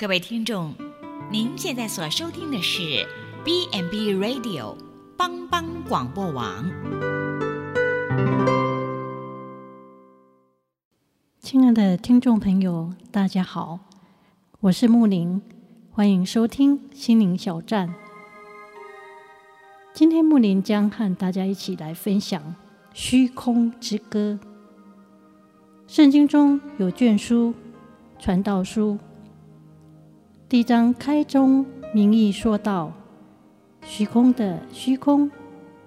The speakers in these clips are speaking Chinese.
各位听众，您现在所收听的是 B&B Radio 帮帮广播网。亲爱的听众朋友，大家好，我是木林，欢迎收听心灵小站。今天木林将和大家一起来分享《虚空之歌》。圣经中有卷书《传道书》。第一章开宗明义说道：“虚空的虚空，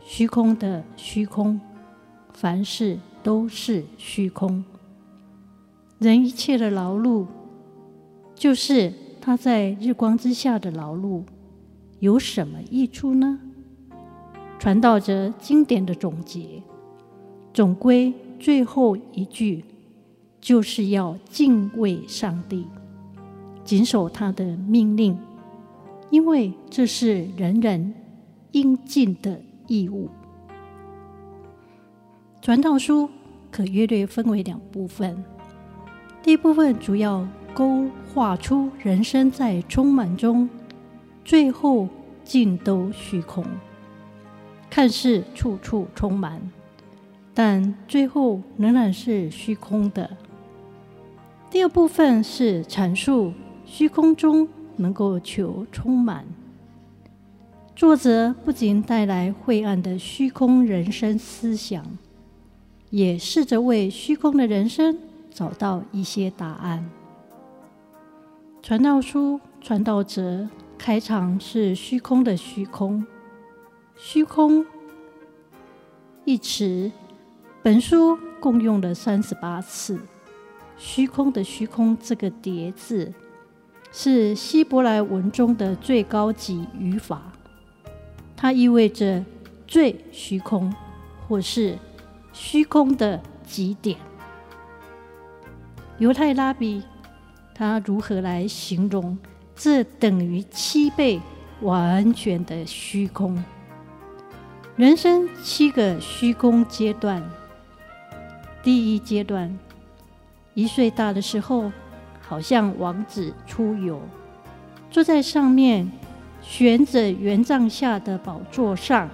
虚空的虚空，凡事都是虚空。人一切的劳碌，就是他在日光之下的劳碌，有什么益处呢？”传道者经典的总结，总归最后一句，就是要敬畏上帝。谨守他的命令，因为这是人人应尽的义务。传道书可约略分为两部分，第一部分主要勾画出人生在充满中，最后尽都虚空，看似处处充满，但最后仍然是虚空的。第二部分是阐述。虚空中能够求充满。作者不仅带来晦暗的虚空人生思想，也试着为虚空的人生找到一些答案。传道书传道者开场是虚空的虚空，虚空一词，本书共用了三十八次。虚空的虚空这个叠字。是希伯来文中的最高级语法，它意味着最虚空，或是虚空的极点。犹太拉比他如何来形容这等于七倍完全的虚空？人生七个虚空阶段，第一阶段，一岁大的时候。好像王子出游，坐在上面悬着圆帐下的宝座上，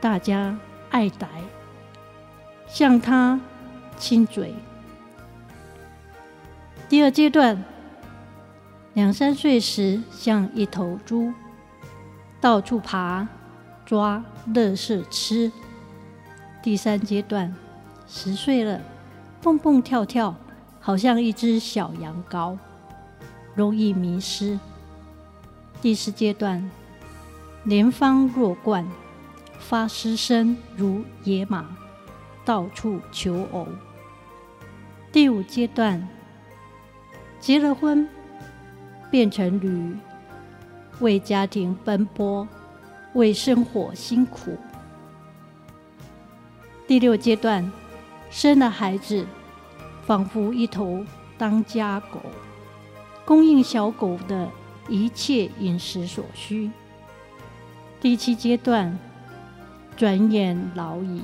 大家爱戴，向他亲嘴。第二阶段，两三岁时像一头猪，到处爬抓乐色吃。第三阶段，十岁了，蹦蹦跳跳。好像一只小羊羔，容易迷失。第四阶段，年方弱冠，发嘶声如野马，到处求偶。第五阶段，结了婚，变成驴，为家庭奔波，为生活辛苦。第六阶段，生了孩子。仿佛一头当家狗，供应小狗的一切饮食所需。第七阶段，转眼老矣，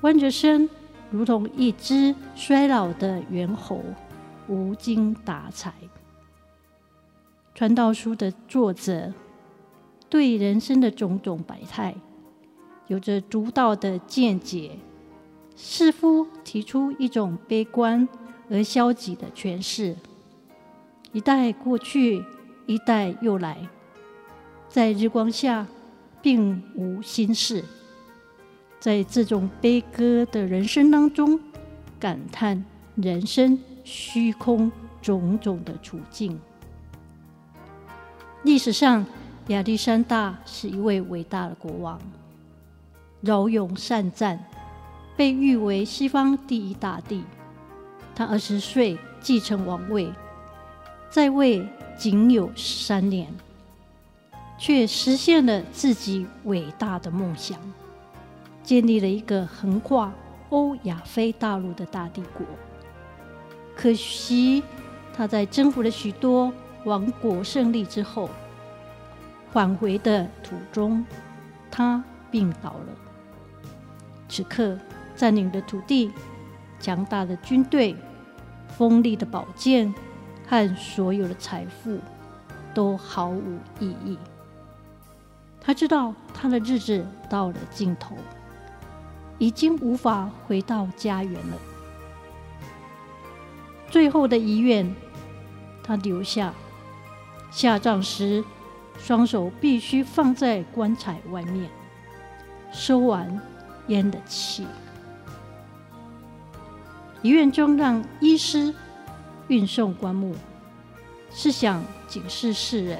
弯着身，如同一只衰老的猿猴，无精打采。传道书的作者对人生的种种百态，有着独到的见解。似乎提出一种悲观而消极的诠释。一代过去，一代又来，在日光下并无心事。在这种悲歌的人生当中，感叹人生虚空种种的处境。历史上，亚历山大是一位伟大的国王，骁勇善战。被誉为西方第一大帝。他二十岁继承王位，在位仅有三年，却实现了自己伟大的梦想，建立了一个横跨欧亚非大陆的大帝国。可惜他在征服了许多王国胜利之后，返回的途中，他病倒了。此刻。占领的土地、强大的军队、锋利的宝剑和所有的财富都毫无意义。他知道他的日子到了尽头，已经无法回到家园了。最后的遗愿，他留下：下葬时，双手必须放在棺材外面，收完烟的气。遗愿中让医师运送棺木，是想警示世人：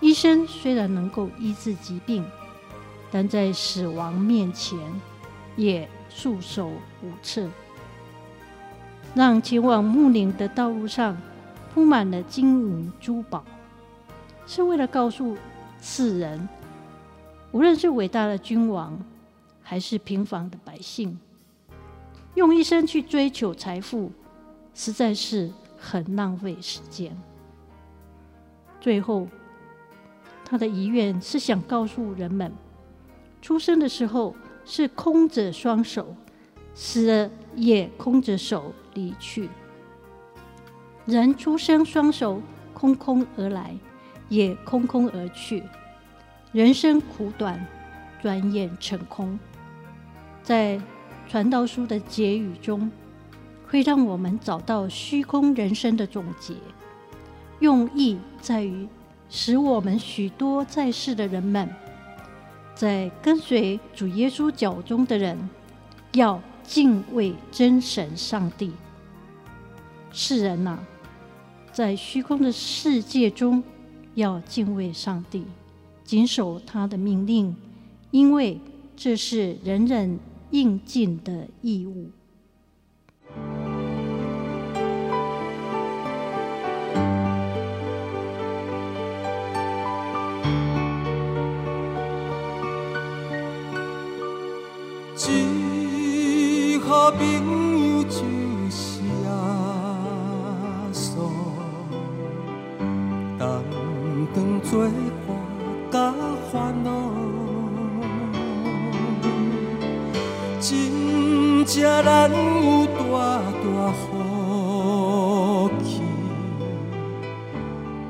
医生虽然能够医治疾病，但在死亡面前也束手无策。让前往墓陵的道路上铺满了金银珠宝，是为了告诉世人，无论是伟大的君王，还是平凡的百姓。用一生去追求财富，实在是很浪费时间。最后，他的遗愿是想告诉人们：出生的时候是空着双手，死了也空着手离去。人出生双手空空而来，也空空而去。人生苦短，转眼成空。在传道书的结语中，会让我们找到虚空人生的总结。用意在于使我们许多在世的人们，在跟随主耶稣脚踪的人，要敬畏真神上帝。世人呐、啊，在虚空的世界中，要敬畏上帝，谨守他的命令，因为这是人人。应尽的义务。只好朋友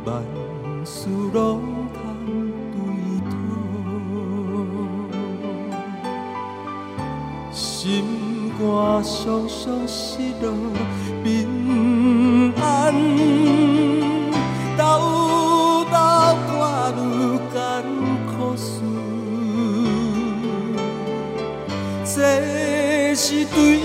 万事拢通对讨，心肝常常失落平安。是对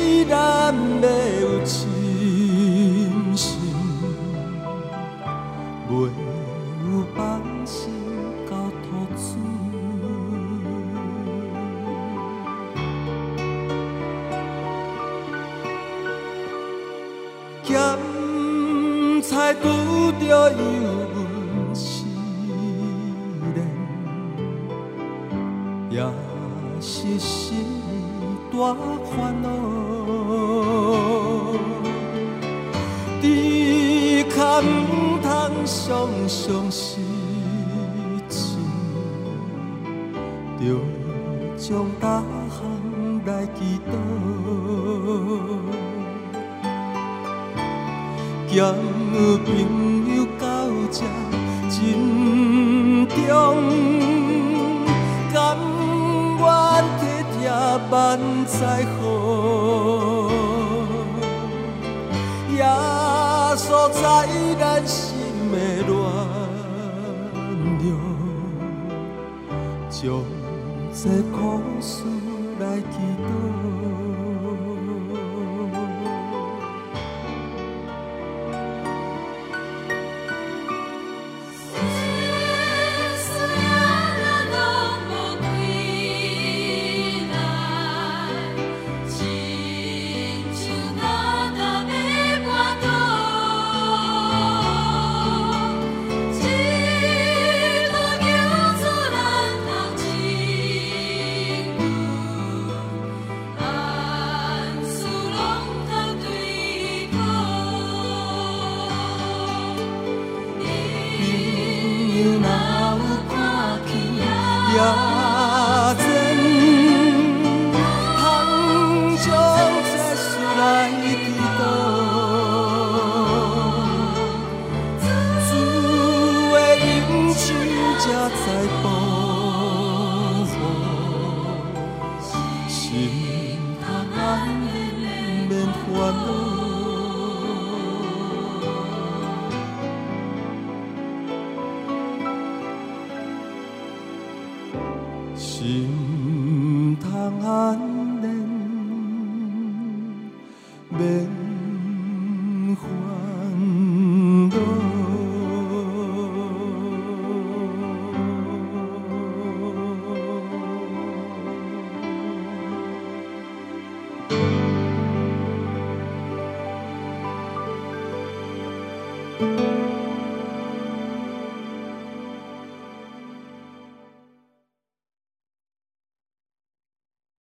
咸菜拄着油温试炼，也是心。大烦恼，只可唔通常常失志，着将大项来祈祷，交朋友到这真重。万载好，耶稣在咱心的暖流，将这苦事来祈祷。